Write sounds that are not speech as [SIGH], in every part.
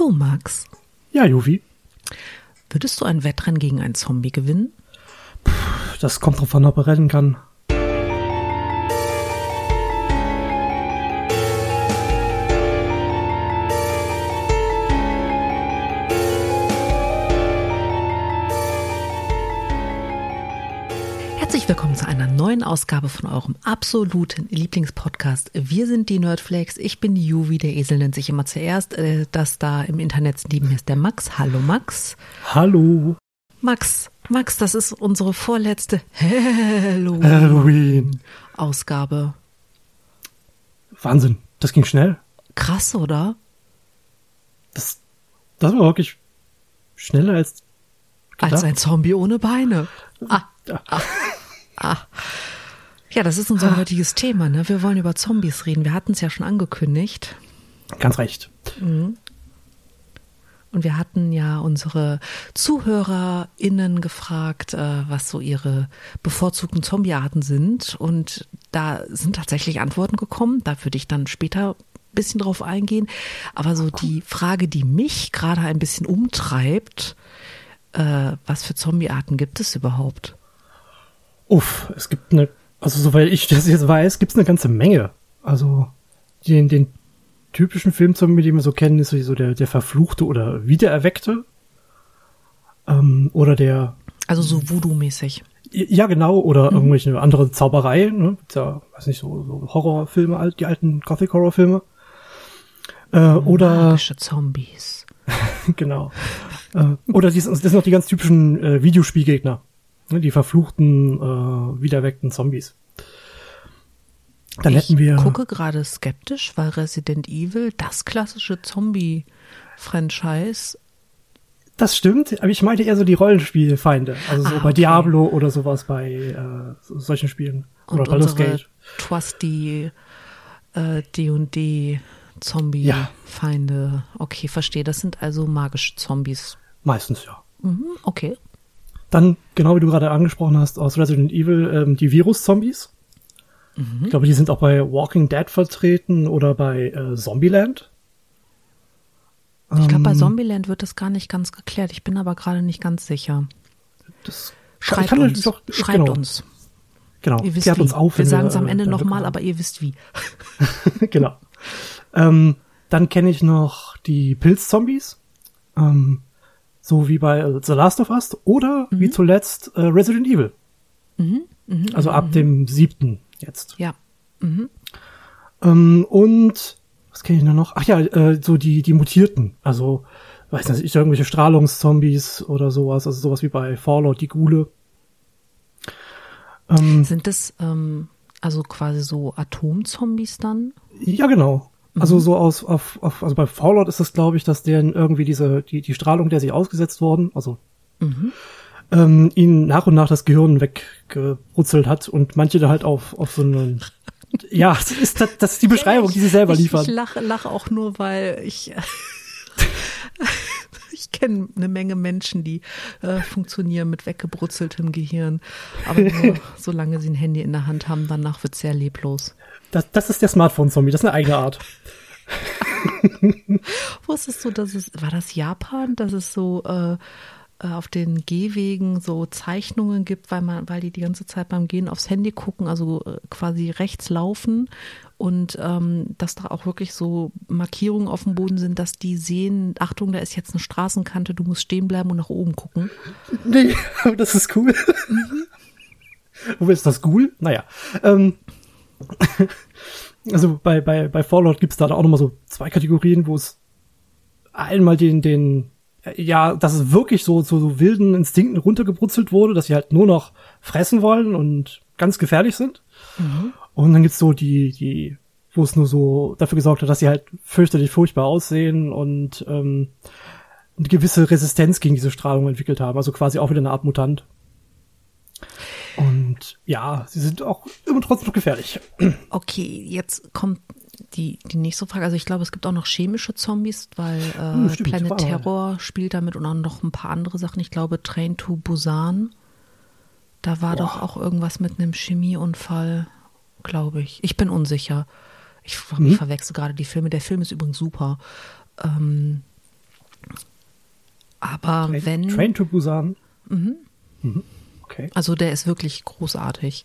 Du, Max, Ja, Juvi. würdest du ein Wettrennen gegen einen Zombie gewinnen? Das kommt drauf an, ob er rennen kann. Ausgabe von eurem absoluten Lieblingspodcast. Wir sind die Nerdflakes. Ich bin die Juvi, der Esel nennt sich immer zuerst. Äh, Das da im Internet neben mir ist der Max. Hallo Max. Hallo. Max, Max, das ist unsere vorletzte [LAUGHS] Halloween-Ausgabe. Halloween. Wahnsinn. Das ging schnell. Krass, oder? Das, das war wirklich schneller als Als gedacht. ein Zombie ohne Beine. Ah, Ja. ah. Ja, das ist unser heutiges Thema. Ne? Wir wollen über Zombies reden. Wir hatten es ja schon angekündigt. Ganz recht. Und wir hatten ja unsere ZuhörerInnen gefragt, äh, was so ihre bevorzugten Zombiearten sind. Und da sind tatsächlich Antworten gekommen. Da würde ich dann später ein bisschen drauf eingehen. Aber so die Frage, die mich gerade ein bisschen umtreibt, äh, was für Zombiearten gibt es überhaupt? Uff, es gibt eine, also soweit ich das jetzt weiß, gibt es eine ganze Menge. Also den, den typischen Filmzombie, den wir so kennen, ist so der, der Verfluchte oder Wiedererweckte. Ähm, oder der, Also so Voodoo-mäßig. ja genau, oder irgendwelche andere Zaubereien, ne? Gibt's Ja, weiß nicht, so, so Horrorfilme, die alten Gothic-Horrorfilme. Äh, oder Magische Zombies. [LAUGHS] genau. Äh, oder das sind noch die ganz typischen äh, Videospielgegner. Ne, die verfluchten, äh, wiederweckten Zombies. Dann ich hätten wir. gucke gerade skeptisch, weil Resident Evil, das klassische Zombie-Franchise, Das stimmt, aber ich meinte eher so die Rollenspielfeinde. Also so Ah, bei okay. Diablo oder sowas bei äh, so- solchen Spielen. Oder und Baldur's Gate. Trusty äh, D&D Zombie-Feinde. Okay, verstehe. Das sind also magische Zombies. Meistens ja. Mhm, okay. Dann, genau wie du gerade angesprochen hast, aus Resident Evil, ähm, die Virus-Zombies. Mhm. Ich glaube, die sind auch bei Walking Dead vertreten oder bei äh, Zombieland. Ich glaube, bei Ähm, Zombieland wird das gar nicht ganz geklärt. Ich bin aber gerade nicht ganz sicher. Das Schreibt kann uns. doch- Schreibt genau, uns. Genau, Ihr wisst klärt wie. uns auf. wir sagen es am äh, Ende nochmal, aber ihr wisst wie. [LAUGHS] genau. Ähm, dann kenne ich noch die Pilzzombies. Ähm, so wie bei äh, The Last of Us oder Mhm. wie zuletzt äh, Resident Evil. also ab dem siebten jetzt. Ja. Ähm, und was kenne ich da noch? Ach ja, äh, so die, die Mutierten. Also, weiß nicht, irgendwelche Strahlungszombies oder sowas. Also sowas wie bei Fallout, die Gule. Ähm, Sind das ähm, also quasi so Atomzombies dann? ja, genau. Also so aus, auf, auf, also bei Fallout ist es, glaube ich, dass deren irgendwie diese, die, die Strahlung, der sie ausgesetzt worden, also ähm, ihnen nach und nach das Gehirn weggebrutzelt hat und manche da halt auf, auf so einen ja, [LAUGHS] das ist, das, das ist die Beschreibung, die sie selber ich, liefern. Ich lache, lache auch nur, weil ich [LAUGHS] ich kenne eine Menge Menschen, die äh, funktionieren mit weggebrutzeltem Gehirn. Aber nur [LAUGHS] solange sie ein Handy in der Hand haben, danach wird sehr leblos. Das, das ist der Smartphone-Zombie, das ist eine eigene Art. [LAUGHS] Wusstest du, dass es, war das Japan, dass es so äh, äh, auf den Gehwegen so Zeichnungen gibt, weil man, weil die die ganze Zeit beim Gehen aufs Handy gucken, also äh, quasi rechts laufen und ähm, dass da auch wirklich so Markierungen auf dem Boden sind, dass die sehen, Achtung, da ist jetzt eine Straßenkante, du musst stehen bleiben und nach oben gucken. Nee, [LAUGHS] aber das ist cool. Wo ist das cool? Naja. Ähm, [LAUGHS] also bei, bei, bei Fallout gibt's da auch nochmal so zwei Kategorien, wo es einmal den, den, ja, dass es wirklich so, so, so wilden Instinkten runtergebrutzelt wurde, dass sie halt nur noch fressen wollen und ganz gefährlich sind. Und dann gibt's so die, die, wo es nur so dafür gesorgt hat, dass sie halt fürchterlich furchtbar aussehen und ähm, eine gewisse Resistenz gegen diese Strahlung entwickelt haben. Also quasi auch wieder eine Art Mutant. Und ja, sie sind auch immer trotzdem noch gefährlich. Okay, jetzt kommt die, die nächste Frage. Also ich glaube, es gibt auch noch chemische Zombies, weil äh, Hm, stimmt, Planet Terror spielt damit und auch noch ein paar andere Sachen. Ich glaube, Train to Busan. Da war doch auch irgendwas mit einem Chemieunfall, glaube ich. Ich bin unsicher. Ich, ich verwechsel gerade die Filme. Der Film ist übrigens super. Ähm, Aber Train, wenn. Train to Busan. Mhm. Mhm. Okay. Also der ist wirklich großartig.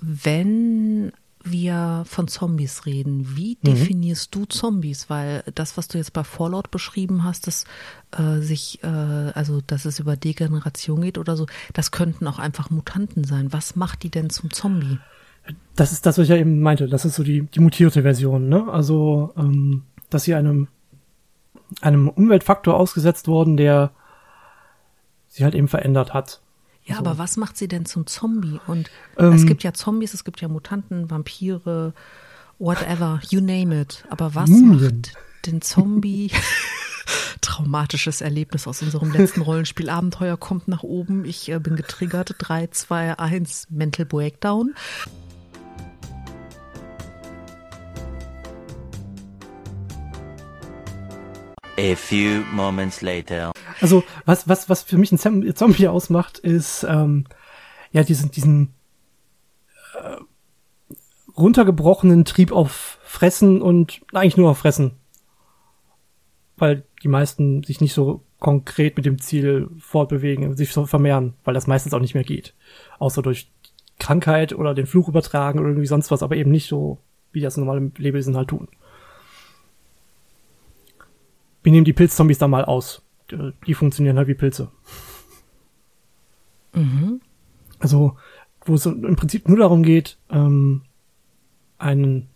Wenn wir von Zombies reden, wie Mhm. definierst du Zombies? Weil das, was du jetzt bei Fallout beschrieben hast, dass äh, sich, äh, also dass es über Degeneration geht oder so, das könnten auch einfach Mutanten sein. Was macht die denn zum Zombie? Das ist das, was ich ja eben meinte. Das ist so die, die mutierte Version, ne? Also, ähm, dass sie einem, einem Umweltfaktor ausgesetzt wurden, der sie halt eben verändert hat. Ja, So. aber was macht sie denn zum Zombie? Und Ähm, es gibt ja Zombies, es gibt ja Mutanten, Vampire, whatever, you name it. Aber was Mumien. macht den Zombie? [LAUGHS] Traumatisches Erlebnis aus unserem letzten Rollenspiel. Abenteuer kommt nach oben. Ich äh, bin getriggert. 3, 2, 1, Mental Breakdown. A few moments later. Also, was, was, was für mich ein Zom- Zombie ausmacht, ist, ähm, ja, diesen, diesen, äh, runtergebrochenen Trieb auf Fressen und eigentlich nur auf Fressen. Weil die meisten sich nicht so konkret mit dem Ziel fortbewegen, sich so vermehren, weil das meistens auch nicht mehr geht. Außer durch Krankheit oder den Fluch übertragen oder irgendwie sonst was, aber eben nicht so, wie das normale Lebewesen halt tun. Wir nehmen die Pilzzombies da mal aus. Die- Die funktionieren halt wie Pilze. Also, wo es im Prinzip nur darum geht, ähm, einen,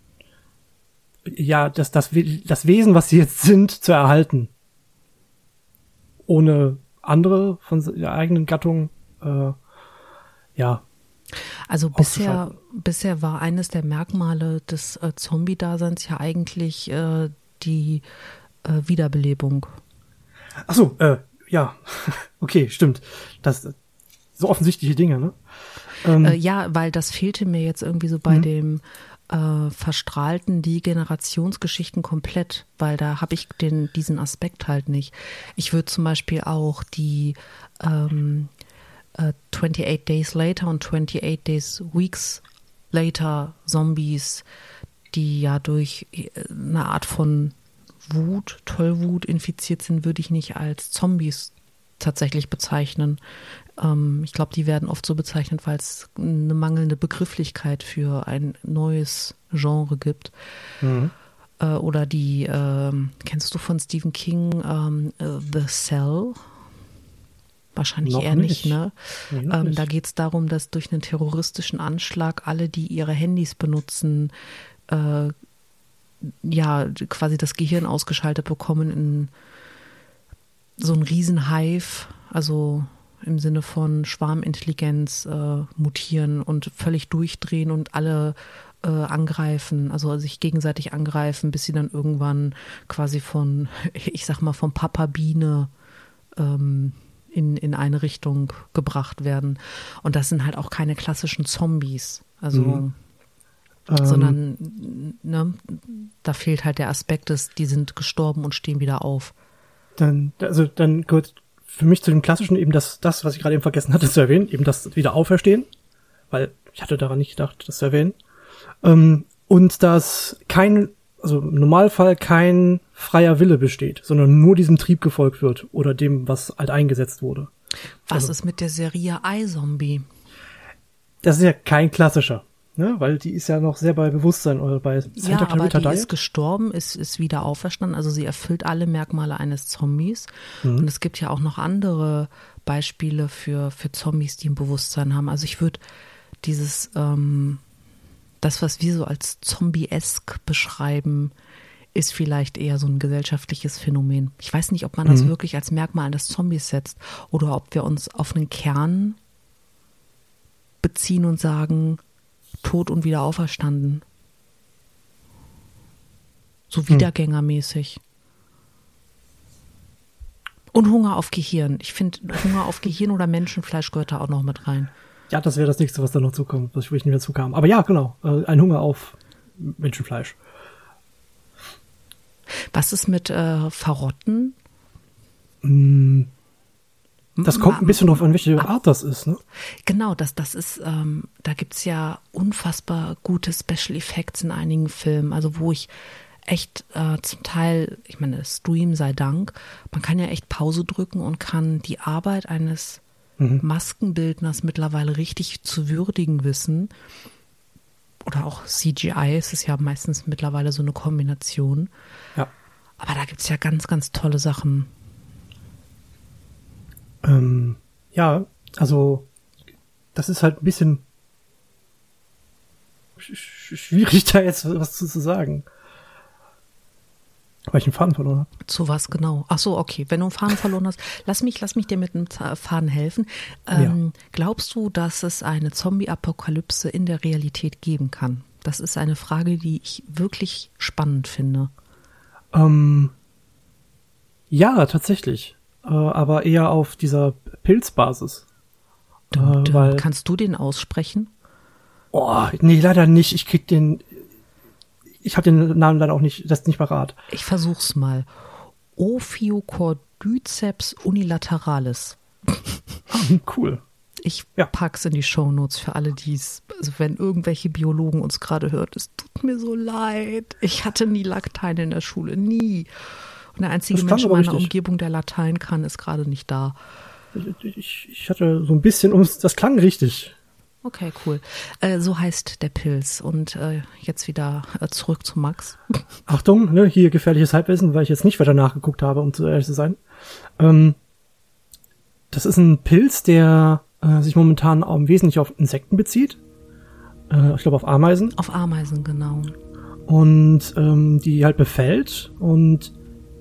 ja, das, das, das Wesen, was sie jetzt sind, zu erhalten. Ohne andere von der eigenen Gattung, äh, ja, Also bisher, bisher war eines der Merkmale des äh, Zombie-Daseins ja eigentlich äh, die äh, Wiederbelebung. Ach so, äh, ja, [LAUGHS] okay, stimmt. Das so offensichtliche Dinge, ne? Ähm, Äh, ja, weil das fehlte mir jetzt irgendwie so bei Mhm. dem äh, verstrahlten Degenerationsgeschichten komplett, weil da habe ich den, diesen Aspekt halt nicht. Ich würde zum Beispiel auch die ähm, äh, 28 Days Later und 28 Days Weeks Later Zombies, die ja durch äh, eine Art von Wut, Tollwut infiziert sind, würde ich nicht als Zombies tatsächlich bezeichnen. Ähm, ich glaube, die werden oft so bezeichnet, weil es eine mangelnde Begrifflichkeit für ein neues Genre gibt. mhm. Äh, oder die, ähm, kennst du von Stephen King ähm, äh, The Cell? Wahrscheinlich Noch eher nicht, nicht. ne? Ähm, da geht es darum, dass durch einen terroristischen Anschlag alle, die ihre Handys benutzen, äh, ja, quasi das Gehirn ausgeschaltet bekommen in so ein Riesenhive, also im Sinne von Schwarmintelligenz äh, mutieren und völlig durchdrehen und alle äh, angreifen, also sich gegenseitig angreifen, bis sie dann irgendwann quasi von, [LAUGHS] ich sag mal, vom Papa Biene ähm, in, in eine Richtung gebracht werden. Und das sind halt auch keine klassischen Zombies. Also Mhm. Ähm, sondern ne, da fehlt halt der Aspekt, dass die sind gestorben und stehen wieder auf. Dann, also dann gehört für mich zu dem klassischen eben das, das, was ich gerade eben vergessen hatte zu erwähnen, eben das wieder auferstehen, weil ich hatte daran nicht gedacht, das zu erwähnen. Ähm, und dass kein, also im Normalfall kein freier Wille besteht, sondern nur diesem Trieb gefolgt wird oder dem, was halt eingesetzt wurde. Was Also- ist mit der Serie iZombie? Das ist ja kein klassischer, ne? weil die ist ja noch sehr bei Bewusstsein oder bei Santa Ja, aber Clarita die Diet. ist gestorben, ist, ist wieder auferstanden. Also sie erfüllt alle Merkmale eines Zombies. Mhm. Und es gibt ja auch noch andere Beispiele für, für Zombies, die ein Bewusstsein haben. Also ich würde dieses, ähm, das, was wir so als Zombie-esk beschreiben, ist vielleicht eher so ein gesellschaftliches Phänomen. Ich weiß nicht, ob man Mhm. das wirklich als Merkmal eines Zombies setzt oder ob wir uns auf einen Kern beziehen und sagen, tot und wieder auferstanden. So wiedergängermäßig. Und Hunger auf Gehirn. Ich finde, Hunger auf Gehirn oder Menschenfleisch gehört da auch noch mit rein. Ja, das wäre das nächste, was da noch zukommt, was ich nicht mehr zukam. Aber ja, genau, äh, ein Hunger auf Menschenfleisch. Was ist mit äh, Verrotten? Das kommt ein bisschen drauf an, welche Art das ist, ne? Genau, das, das ist, ähm, da gibt's ja unfassbar gute Special Effects in einigen Filmen, also wo ich echt äh, zum Teil, ich meine, Stream sei Dank, man kann ja echt Pause drücken und kann die Arbeit eines Maskenbildners mittlerweile richtig zu würdigen wissen. Oder auch CGI, es ist ja meistens mittlerweile so eine Kombination. Ja. Aber da gibt es ja ganz, ganz tolle Sachen. Ähm, ja, also das ist halt ein bisschen sch- sch- schwierig, [LAUGHS] da jetzt was zu, zu sagen. Weil ich einen Faden verloren habe. Zu was genau? Ach so, okay. Wenn du einen Faden verloren hast, lass mich, lass mich dir mit einem Faden helfen. Ähm, Glaubst du, dass es eine Zombie-Apokalypse in der Realität geben kann? Das ist eine Frage, die ich wirklich spannend finde. Ähm, ja, tatsächlich. Äh, aber eher auf dieser Pilzbasis. Äh, Dum, weil, Kannst du den aussprechen? oh, nee, leider nicht. Ich krieg den, ich habe den Namen leider auch nicht, das nicht parat. Ich versuch's mal. Ophiocordyceps unilateralis. [LAUGHS] Ah, cool. Ich Ja. pack's in die Shownotes für alle, die es, also wenn irgendwelche Biologen uns gerade hört, es tut mir so leid. Ich hatte nie Latein in der Schule, nie. Der einzige Mensch in meiner richtig. Umgebung, der Latein kann, ist gerade nicht da. Ich, ich, ich hatte so ein bisschen ums, das klang richtig. Okay, cool. Äh, so heißt der Pilz. Und äh, jetzt wieder äh, zurück zu Max. [LAUGHS] Achtung, ne, hier gefährliches Halbwissen, weil ich jetzt nicht weiter nachgeguckt habe, um zu ehrlich zu sein. Ähm, das ist ein Pilz, der äh, sich momentan im Wesentlichen auf Insekten bezieht. Äh, ich glaube auf Ameisen. Auf Ameisen, genau. Und ähm, die halt befällt und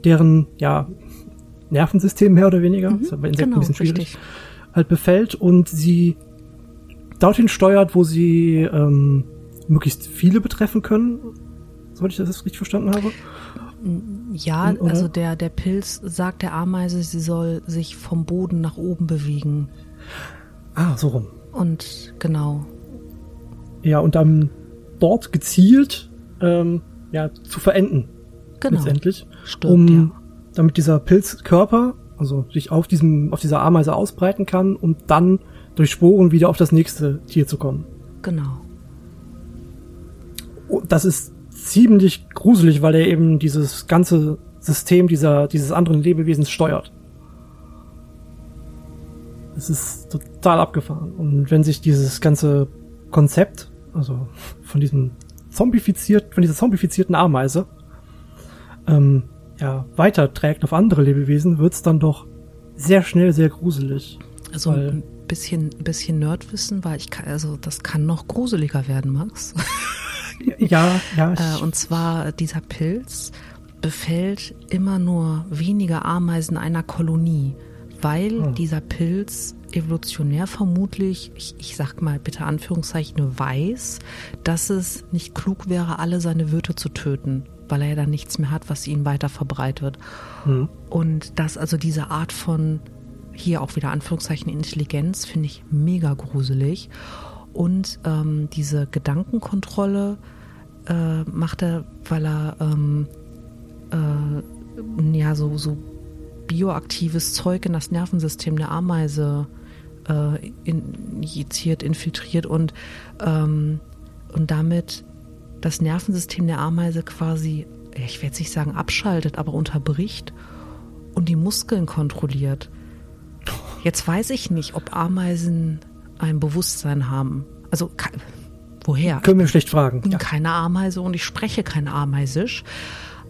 deren, ja, Nervensystem mehr oder weniger, ist ja bei Insekten genau, ein bisschen schwierig, richtig. halt befällt und sie dorthin steuert, wo sie ähm, möglichst viele betreffen können, soweit ich das jetzt richtig verstanden habe. Ja, Oder? also der, der Pilz sagt der Ameise, sie soll sich vom Boden nach oben bewegen. Ah, so rum. Und genau, Ja, und dann dort gezielt ähm, ja, zu verenden, genau. letztendlich. Stimmt, um, ja. Damit dieser Pilzkörper, also sich auf diesem, auf dieser Ameise ausbreiten kann und dann durch Sporen wieder auf das nächste Tier zu kommen. Genau. Und das ist ziemlich gruselig, weil er eben dieses ganze System dieser, dieses anderen Lebewesens steuert. Es ist total abgefahren. Und wenn sich dieses ganze Konzept, also von diesem zombifiziert, von dieser zombifizierten Ameise, ähm, ja, weiterträgt auf andere Lebewesen, wird's dann doch sehr schnell sehr gruselig. Also ein bisschen, ein bisschen Nerdwissen, weil ich kann, also das kann noch gruseliger werden, Max. Ja, ja, [LAUGHS] ich, Äh, und zwar dieser Pilz befällt immer nur wenige Ameisen einer Kolonie, weil Hm. dieser Pilz evolutionär vermutlich, ich, ich sag mal bitte Anführungszeichen, weiß, dass es nicht klug wäre, alle seine Wirte zu töten, weil er ja dann nichts mehr hat, was ihn weiter verbreitet. hm. Und dass also diese Art von, hier auch wieder Anführungszeichen Intelligenz, finde ich mega gruselig. Und ähm, diese Gedankenkontrolle äh, macht er, weil er ähm, äh, ja so, so bioaktives Zeug in das Nervensystem der Ameise äh, injiziert, infiltriert und, ähm, und damit das Nervensystem der Ameise quasi, ich werde jetzt nicht sagen abschaltet, aber unterbricht und die Muskeln kontrolliert. Jetzt weiß ich nicht, ob Ameisen ein Bewusstsein haben. Also woher? können wir schlecht fragen. bin Ja. keine Ameise und ich spreche kein Ameisisch.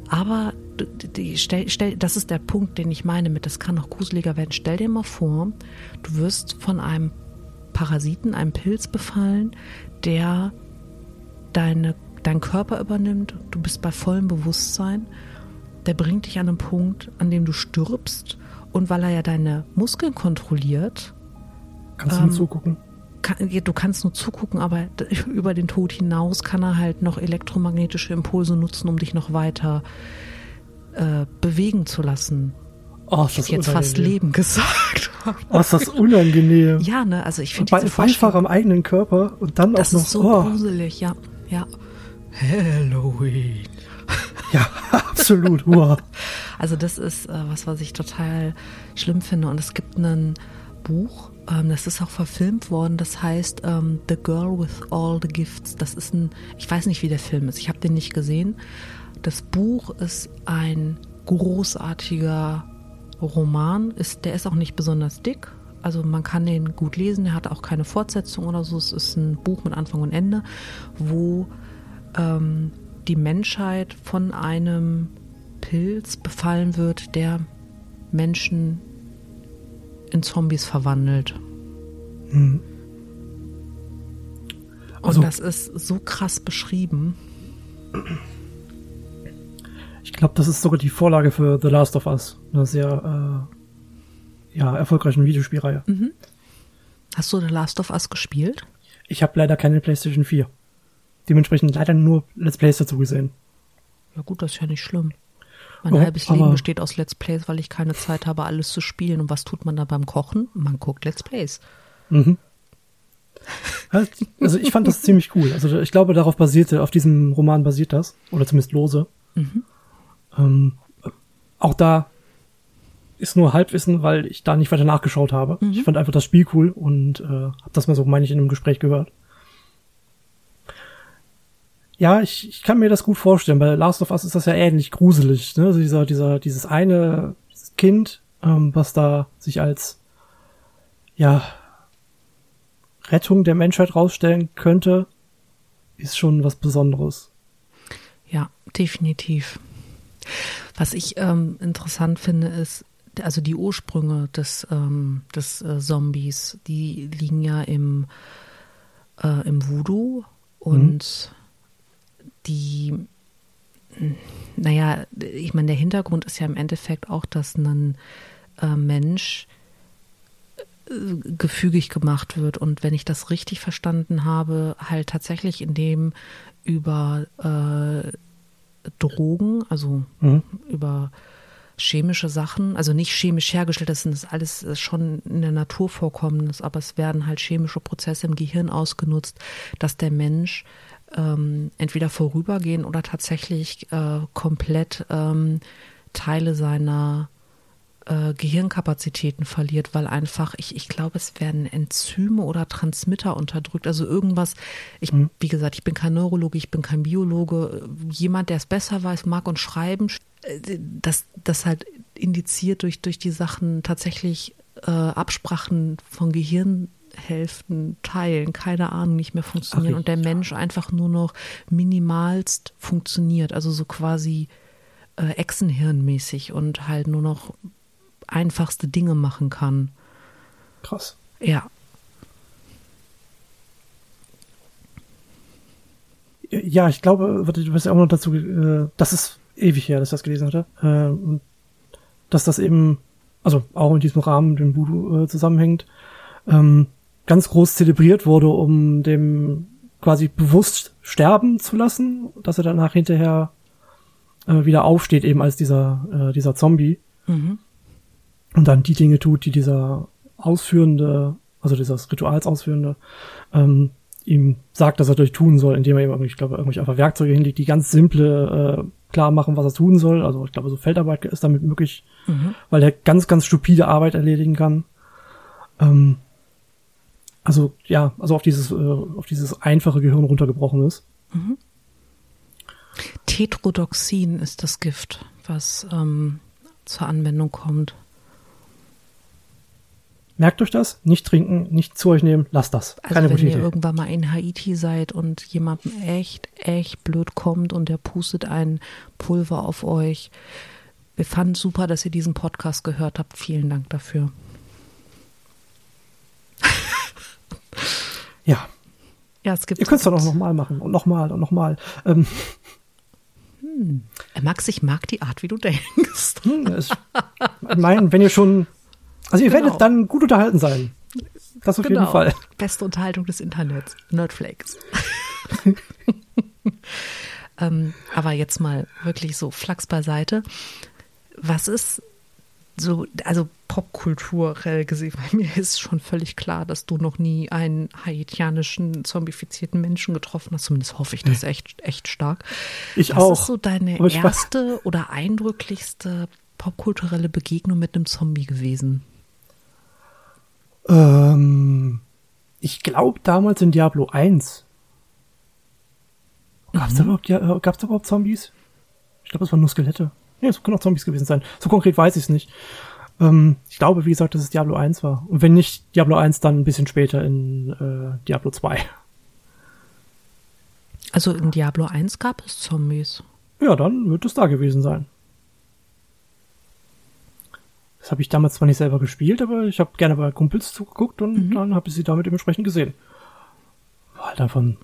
Aber d- d- stell, stell, das ist der Punkt, den ich meine mit, das kann noch gruseliger werden. Stell dir mal vor, du wirst von einem Parasiten, einem Pilz befallen, der deine, deinen Körper übernimmt. Du bist bei vollem Bewusstsein. Der bringt dich an einen Punkt, an dem du stirbst. Und weil er ja deine Muskeln kontrolliert, Kannst du ähm, mir zugucken? kann, du kannst nur zugucken, aber [LAUGHS] über den Tod hinaus kann er halt noch elektromagnetische Impulse nutzen, um dich noch weiter äh, bewegen zu lassen. Oh, Ich das hätte jetzt fast unangenehm. Leben [LAUGHS] gesagt. Oh, ist das unangenehm. ja, ne, also ich finde diese Beifahrer am eigenen Körper und dann das auch noch ist so oh, gruselig, ja, ja. Halloween. [LAUGHS] Ja, absolut. Wow. [LAUGHS] Also das ist äh, was, was ich total schlimm finde. Und es gibt ein Buch, ähm, das ist auch verfilmt worden, das heißt ähm, The Girl with All the Gifts. Das ist ein, ich weiß nicht, wie der Film ist, ich habe den nicht gesehen. Das Buch ist ein großartiger Roman. Ist, der ist auch nicht besonders dick. Also man kann den gut lesen. Der hat auch keine Fortsetzung oder so. Es ist ein Buch mit Anfang und Ende, wo ähm, die Menschheit von einem Pilz befallen wird, der Menschen in Zombies verwandelt. Hm. Also, und das ist so krass beschrieben. Ich glaube, das ist sogar die Vorlage für The Last of Us. Eine sehr äh, ja, erfolgreichen Videospielreihe. Mhm. Hast du The Last of Us gespielt? Ich habe leider keine PlayStation 4. Dementsprechend leider nur Let's Plays dazu gesehen. Ja gut, das ist ja nicht schlimm. Mein Ja, halbes Leben besteht aus Let's Plays, weil ich keine Zeit habe, alles zu spielen. Und was tut man da beim Kochen? Man guckt Let's Plays. Mhm. Also ich fand das [LAUGHS] ziemlich cool. Also ich glaube, darauf basierte, auf diesem Roman basiert das. Oder zumindest lose. Ähm, auch da ist nur Halbwissen, weil ich da nicht weiter nachgeschaut habe. Ich fand einfach das Spiel cool und äh, habe das mal so, meine ich, in einem Gespräch gehört. Ja, ich, ich kann mir das gut vorstellen. Bei Last of Us ist das ja ähnlich gruselig. Ne? Also dieser, dieser, dieses eine Kind, ähm, was da sich als ja Rettung der Menschheit rausstellen könnte, ist schon was Besonderes. Ja, definitiv. Was ich ähm, interessant finde, ist, also die Ursprünge des, ähm, des äh, Zombies, die liegen ja im, äh, im Voodoo und die, naja, ich meine, der Hintergrund ist ja im Endeffekt auch, dass ein äh, Mensch äh, gefügig gemacht wird und wenn ich das richtig verstanden habe, halt tatsächlich indem über äh, Drogen, also Mhm. über chemische Sachen, also nicht chemisch hergestellt, das ist alles schon in der Natur vorkommendes, aber es werden halt chemische Prozesse im Gehirn ausgenutzt, dass der Mensch ähm, entweder vorübergehen oder tatsächlich äh, komplett ähm, Teile seiner äh, Gehirnkapazitäten verliert, weil einfach, ich, ich glaube, es werden Enzyme oder Transmitter unterdrückt. Also irgendwas, ich, wie gesagt, ich bin kein Neurologe, ich bin kein Biologe. Jemand, der es besser weiß, mag uns schreiben, äh, dass das halt indiziert durch, durch die Sachen tatsächlich äh, Absprachen von Gehirnhälften, Teilen, keine Ahnung, nicht mehr funktionieren Ach, und der ja. Mensch einfach nur noch minimalst funktioniert. Also so quasi äh, Echsenhirnmäßig und halt nur noch einfachste Dinge machen kann. Krass. Ja. Ja, ich glaube, du wirst ja auch noch dazu, äh, das ist ewig her, dass ich das gelesen hatte, äh, dass das eben, also auch in diesem Rahmen mit dem Voodoo äh, zusammenhängt, ähm, ganz groß zelebriert wurde, um dem quasi bewusst sterben zu lassen, dass er danach hinterher äh, wieder aufsteht, eben als dieser, äh, dieser Zombie. Mhm. und dann die Dinge tut, die dieser Ausführende, also dieses Rituals Ausführende, ähm, ihm sagt, dass er durch tun soll, indem er ihm, irgendwie, ich glaube, irgendwelche einfach Werkzeuge hinlegt, die ganz simple äh, klar machen, was er tun soll. Also ich glaube, so Feldarbeit ist damit möglich, Mhm. weil er ganz, ganz stupide Arbeit erledigen kann. Ähm, also ja, also auf dieses, äh, auf dieses einfache Gehirn runtergebrochen ist. Tetrodoxin ist das Gift, was ähm, zur Anwendung kommt. Merkt euch das, nicht trinken, nicht zu euch nehmen, lasst das. Also Keine wenn gute ihr Idee. irgendwann mal in Haiti seid und jemandem echt, echt blöd kommt und der pustet ein Pulver auf euch. Wir fanden super, dass ihr diesen Podcast gehört habt. Vielen Dank dafür. Ja, Ja, es gibt. ihr könnt es doch auch nochmal machen und nochmal und nochmal. Ähm, Äh, Max, ich mag die Art, wie du denkst. Hm, Ich meine, wenn ihr schon, also ihr Genau. werdet dann gut unterhalten sein. Das auf jeden Fall. Beste Unterhaltung des Internets. Nerdflakes. [LAUGHS] ähm, aber jetzt mal wirklich so Flachs beiseite. Was ist so, also popkulturell gesehen, bei mir ist schon völlig klar, dass du noch nie einen haitianischen, zombifizierten Menschen getroffen hast. Zumindest hoffe ich das echt, echt stark. Ich Was auch. ist so deine erste oder eindrücklichste popkulturelle Begegnung mit einem Zombie gewesen? Ähm, ich glaube damals in Diablo 1. Gab's Mhm. da überhaupt, ja, äh, da überhaupt Zombies? Ich glaube, es waren nur Skelette. Nee, es können auch Zombies gewesen sein. So konkret weiß ich es nicht. Ähm, ich glaube, wie gesagt, dass es Diablo 1 war. Und wenn nicht Diablo 1, dann ein bisschen später in äh, Diablo 2. Also in Diablo 1 gab es Zombies. Ja, dann wird es da gewesen sein. Das habe ich damals zwar nicht selber gespielt, aber ich habe gerne bei Kumpels zugeguckt und mhm. dann habe ich sie damit dementsprechend gesehen. War halt einfach ein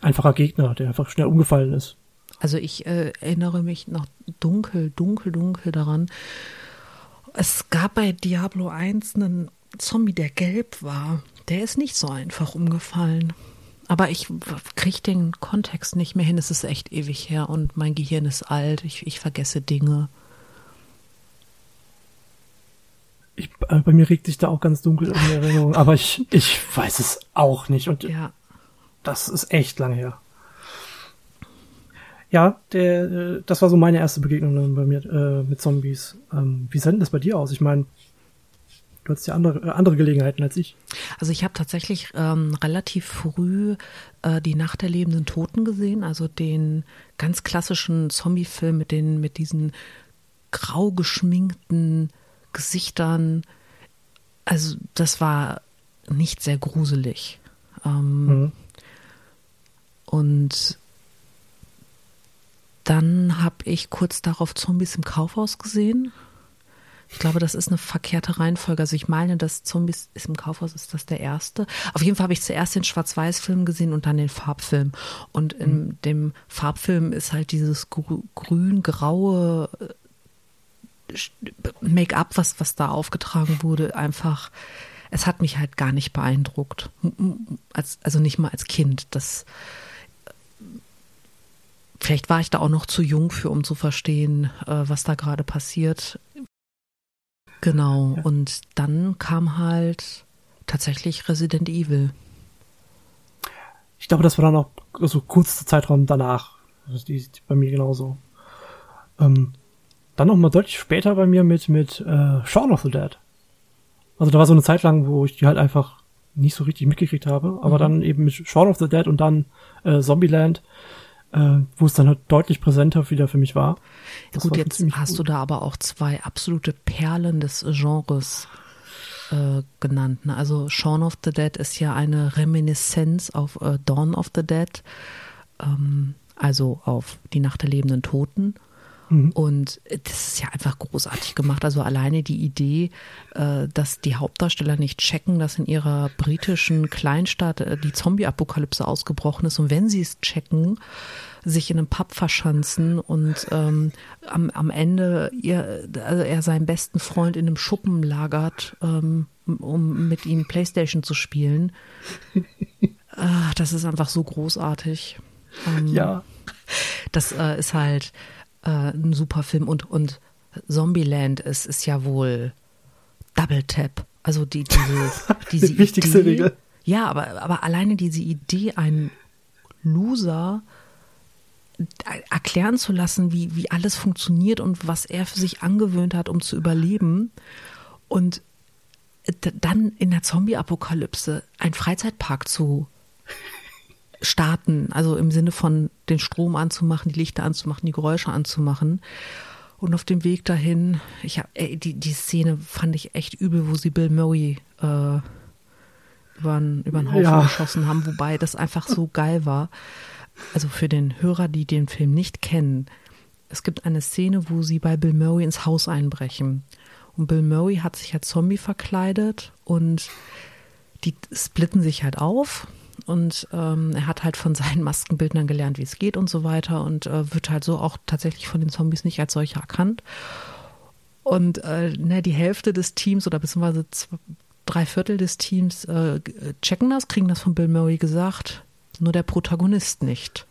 einfacher Gegner, der einfach schnell umgefallen ist. Also ich äh, erinnere mich noch dunkel, dunkel, dunkel daran. Es gab bei Diablo 1 einen Zombie, der gelb war. Der ist nicht so einfach umgefallen. Aber ich kriege den Kontext nicht mehr hin. Es ist echt ewig her und mein Gehirn ist alt. Ich, ich vergesse Dinge. Ich, äh, bei mir regt sich da auch ganz dunkel in Erinnerung, aber ich, ich weiß es auch nicht. Und ja. das ist echt lange her. Ja, der, äh, das war so meine erste Begegnung bei mir äh, mit Zombies. Ähm, wie sah denn das bei dir aus? Ich meine, du hattest ja andere, äh, andere Gelegenheiten als ich. Also ich habe tatsächlich ähm, relativ früh äh, die Nacht der lebenden Toten gesehen, also den ganz klassischen Zombie-Film mit den mit diesen grau geschminkten Gesichtern. Also das war nicht sehr gruselig. Ähm, mhm. Und dann habe ich kurz darauf Zombies im Kaufhaus gesehen. Ich glaube, das ist eine verkehrte Reihenfolge. Also ich meine, dass Zombies ist im Kaufhaus ist das der erste. Auf jeden Fall habe ich zuerst den Schwarz-Weiß-Film gesehen und dann den Farbfilm. Und in mhm. dem Farbfilm ist halt dieses grün-graue äh, Make-up, was, was da aufgetragen wurde, einfach, es hat mich halt gar nicht beeindruckt. Als, also nicht mal als Kind. Das, Vielleicht war ich da auch noch zu jung für, um zu verstehen, äh, was da gerade passiert. Genau. Ja. Und dann kam halt tatsächlich Resident Evil. Ich glaube, das war dann auch so also kurzer Zeitraum danach. Also die, die bei mir genauso. Ähm, dann noch mal deutlich später bei mir mit mit äh, Shaun of the Dead. Also da war so eine Zeit lang, wo ich die halt einfach nicht so richtig mitgekriegt habe, aber mhm. dann eben mit Shaun of the Dead und dann äh, Zombieland äh, wo es dann halt deutlich präsenter wieder für mich war. Das Gut, war jetzt hast gut. du da aber auch zwei absolute Perlen des Genres äh, genannt. Ne? Also Shaun of the Dead ist ja eine Reminiszenz auf äh, Dawn of the Dead, ähm, also auf die Nacht der lebenden Toten. Mhm. Und das ist ja einfach großartig gemacht. Also alleine die Idee, äh, dass die Hauptdarsteller nicht checken, dass in ihrer britischen Kleinstadt äh, die Zombie-Apokalypse ausgebrochen ist. Und wenn sie es checken, sich in einem Pub verschanzen und ähm, am, am Ende ihr, also er seinen besten Freund in einem Schuppen lagert, ähm, um mit ihm Playstation zu spielen. Ach, das ist einfach so großartig. Ähm, ja. Das äh, ist halt, äh, ein super Film. Und, und Zombieland ist, ist ja wohl Double Tap. Also die, diese, [LAUGHS] diese die wichtigste Idee, Regel. Ja, aber, aber alleine diese Idee, einen Loser erklären zu lassen, wie, wie alles funktioniert und was er für sich angewöhnt hat, um zu überleben. Und dann in der Zombie-Apokalypse einen Freizeitpark zu starten, also im Sinne von den Strom anzumachen, die Lichter anzumachen, die Geräusche anzumachen. Und auf dem Weg dahin, ich hab, ey, die, die Szene fand ich echt übel, wo sie Bill Murray äh, über den Haufen ja. geschossen haben, wobei das einfach so geil war. Also für den Hörer, die den Film nicht kennen, es gibt eine Szene, wo sie bei Bill Murray ins Haus einbrechen. Und Bill Murray hat sich als Zombie verkleidet und die splitten sich halt auf und ähm, er hat halt von [LAUGHS] seinen Maskenbildnern gelernt, wie es geht und so weiter und äh, wird halt so auch tatsächlich von den Zombies nicht als solcher erkannt. Und äh, ne, die Hälfte des Teams oder beziehungsweise zwei, drei Viertel des Teams äh, checken das, kriegen das von Bill Murray gesagt, nur der Protagonist nicht.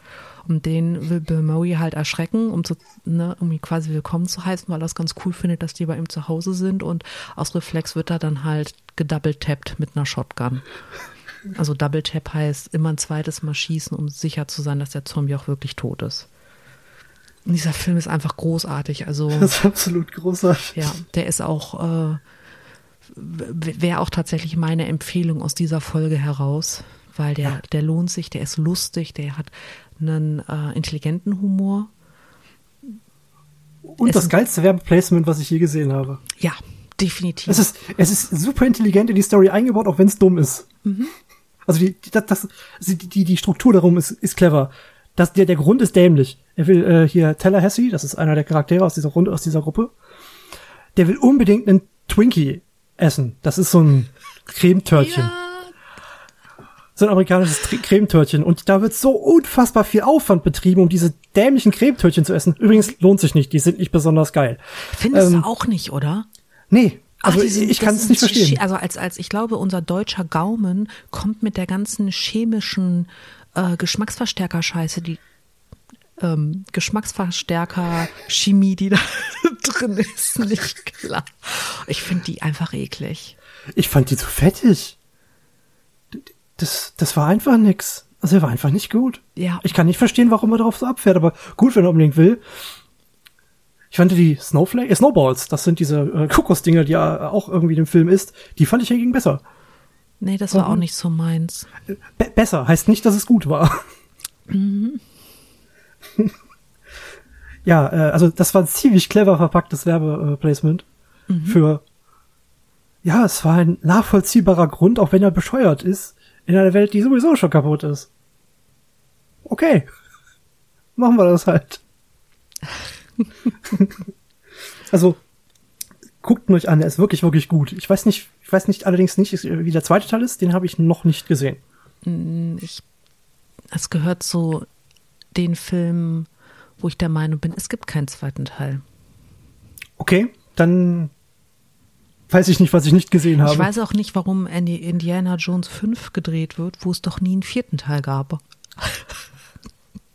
Und den will Bill Murray halt erschrecken, um, zu, ne, um ihn quasi willkommen zu heißen, weil er es ganz cool findet, dass die bei ihm zu Hause sind. Und aus Reflex wird er dann halt gedouble tappt mit einer Shotgun. Also Double Tap heißt immer ein zweites Mal schießen, um sicher zu sein, dass der Zombie auch wirklich tot ist. Und dieser Film ist einfach großartig. Also [LAUGHS] das ist absolut großartig. Ja, der ist auch äh, wäre auch tatsächlich meine Empfehlung aus dieser Folge heraus, weil der ja. der lohnt sich, der ist lustig, der hat einen äh, intelligenten Humor. Und Es- das geilste Werbeplacement, was ich je gesehen habe. Ja, definitiv. Es ist, es ist super intelligent in die Story eingebaut, auch wenn es dumm ist. Also die, die, das, das, die, die, die Struktur darum ist, ist clever. Das, der, der Grund ist dämlich. Er will äh, hier Tallahassee, das ist einer der Charaktere aus dieser Runde, aus dieser Gruppe. Der will unbedingt einen Twinkie essen. Das ist so ein Cremetörtchen. So ein amerikanisches Cremetörtchen. Und da wird so unfassbar viel Aufwand betrieben, um diese dämlichen Cremetörtchen zu essen. Übrigens lohnt sich nicht, die sind nicht besonders geil. Findest ähm, du auch nicht, oder? Nee, also Ach, sind- ich kann es nicht verstehen. Also als, als ich glaube, unser deutscher Gaumen kommt mit der ganzen chemischen äh, Geschmacksverstärker-Scheiße, die ähm, Geschmacksverstärker-Chemie, die da [LAUGHS] drin ist, nicht klar. Ich finde die einfach eklig. Ich fand die zu fettig. Das, das war einfach nix. Also er war einfach nicht gut. Ja. Ich kann nicht verstehen, warum er darauf so abfährt, aber gut, wenn er unbedingt will. Ich fand die Snowflake, äh, Snowballs, das sind diese äh, Kokosdinger, die ja auch irgendwie in dem Film ist, die fand ich hingegen besser. Nee, das war Mhm. auch nicht so meins. Be besser heißt nicht, dass es gut war. [LAUGHS] ja, äh, also das war ein ziemlich clever verpacktes Werbeplacement für ja, es war ein nachvollziehbarer Grund, auch wenn er bescheuert ist, in einer Welt, die sowieso schon kaputt ist. Okay. Machen wir das halt. [LAUGHS] [LAUGHS] also, guckt ihn euch an, er ist wirklich, wirklich gut. Ich weiß nicht, ich weiß nicht allerdings nicht, wie der zweite Teil ist, den habe ich noch nicht gesehen. Ich, es gehört zu den Filmen, wo ich der Meinung bin, es gibt keinen zweiten Teil. Okay, dann weiß ich nicht, was ich nicht gesehen habe. Ich weiß auch nicht, warum Indi- Indiana Jones 5 gedreht wird, wo es doch nie einen vierten Teil gab. [LAUGHS]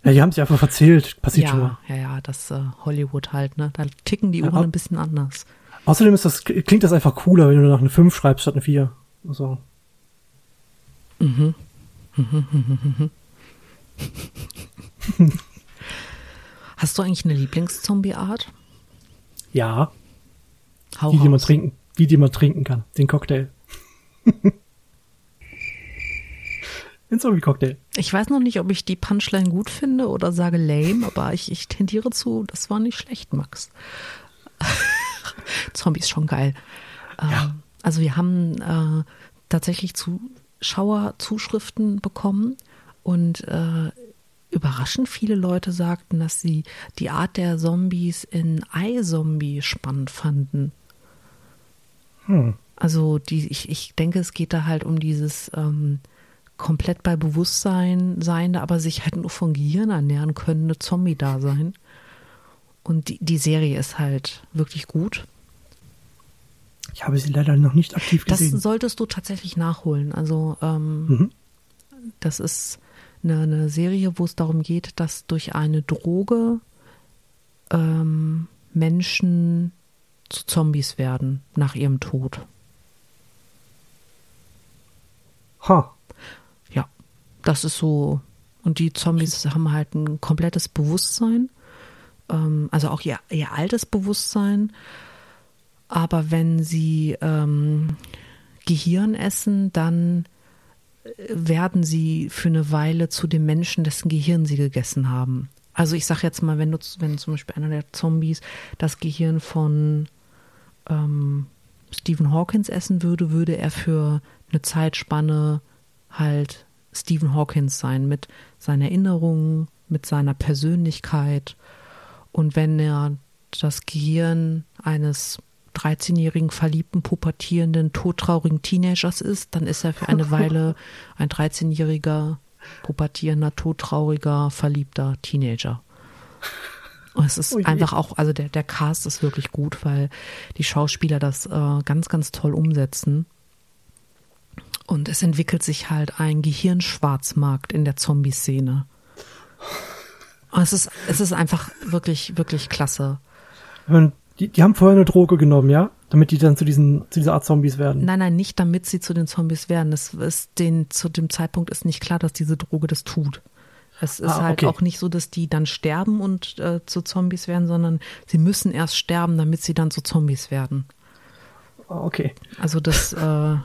ja, die haben sich einfach verzählt. Passiert schon Ja, mal. ja, ja, das äh, Hollywood halt, ne? Da ticken die Ja, Uhren ein bisschen anders. Außerdem ist das, klingt das einfach cooler, wenn du nach einer 5 schreibst statt eine 4. Also, [LAUGHS] Hast du eigentlich eine Lieblings-Zombie-Art? ja, Hau die, die man trinken, die, die man trinken kann. Den Cocktail. [LAUGHS] Den Zombie-Cocktail. Ich weiß noch nicht, ob ich die Punchline gut finde oder sage lame, aber ich, ich tendiere zu, das war nicht schlecht, Max. [LAUGHS] Zombie ist schon geil. Ja. Ähm, also wir haben äh, tatsächlich Zuschauerzuschriften bekommen und äh, überraschend viele Leute sagten, dass sie die Art der Zombies in iZombie spannend fanden. Hm. Also die, ich, ich denke, es geht da halt um dieses ähm, komplett bei Bewusstsein seiende, aber sich halt nur von Gehirn ernähren könnende Zombie-Dasein. Und die, die Serie ist halt wirklich gut. Ich habe sie leider noch nicht aktiv Das gesehen. solltest du tatsächlich nachholen. Also ähm, Mhm. das ist eine, eine Serie, wo es darum geht, dass durch eine Droge ähm, Menschen zu Zombies werden nach ihrem Tod. Ha. Ja, das ist so. Und die Zombies haben halt ein komplettes Bewusstsein, ähm, also auch ihr, ihr altes Bewusstsein. Aber wenn sie ähm, Gehirn essen, dann äh, werden sie für eine Weile zu dem Menschen, dessen Gehirn sie gegessen haben. Also ich sag jetzt mal, wenn du, wenn zum Beispiel einer der Zombies das Gehirn von ähm, Stephen Hawkins essen würde, würde er für eine Zeitspanne halt Stephen Hawkins sein mit seinen Erinnerungen, mit seiner Persönlichkeit. Und wenn er das Gehirn eines 13-jährigen verliebten, pubertierenden, todtraurigen Teenagers ist, dann ist er für eine Weile [LAUGHS] ein 13-jähriger, pubertierender, todtrauriger, verliebter Teenager. Und es ist Oh einfach auch, also der, der Cast ist wirklich gut, weil die Schauspieler das äh, ganz, ganz toll umsetzen. Und es entwickelt sich halt ein Gehirnschwarzmarkt in der Zombie-Szene. Und Es ist, es ist einfach wirklich, wirklich klasse. Meine, Die, die haben vorher eine Droge genommen, ja? Damit die dann zu diesen, zu dieser Art Zombies werden. Nein, nein, nicht damit sie zu den Zombies werden. Es ist den, zu dem Zeitpunkt ist nicht klar, dass diese Droge das tut. Es ist Ah, halt okay. auch nicht so, dass die dann sterben und äh, zu Zombies werden, sondern sie müssen erst sterben, damit sie dann zu Zombies werden. Ah, Okay. Also das, äh,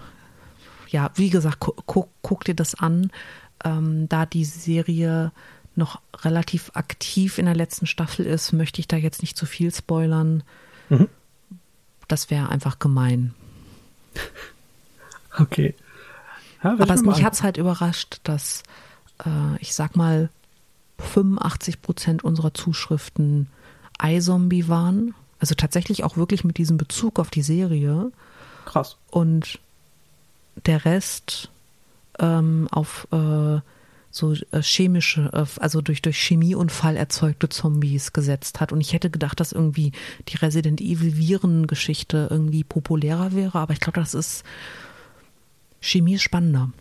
ja, wie gesagt, gu guck, guck dir das an, ähm, da die Serie noch relativ aktiv in der letzten Staffel ist, möchte ich da jetzt nicht zu viel spoilern. Mhm. Das wäre einfach gemein. [LAUGHS] Okay. Ja, Aber es, mich hat es halt überrascht, dass äh, ich sag mal 85 Prozent unserer Zuschriften iZombie waren. Also tatsächlich auch wirklich mit diesem Bezug auf die Serie. Krass. Und der Rest ähm, auf äh, so äh, chemische, äh, also durch, durch Chemieunfall erzeugte Zombies gesetzt hat. Und ich hätte gedacht, dass irgendwie die Resident Evil Virengeschichte irgendwie populärer wäre, aber ich glaube, das ist Chemie ist spannender.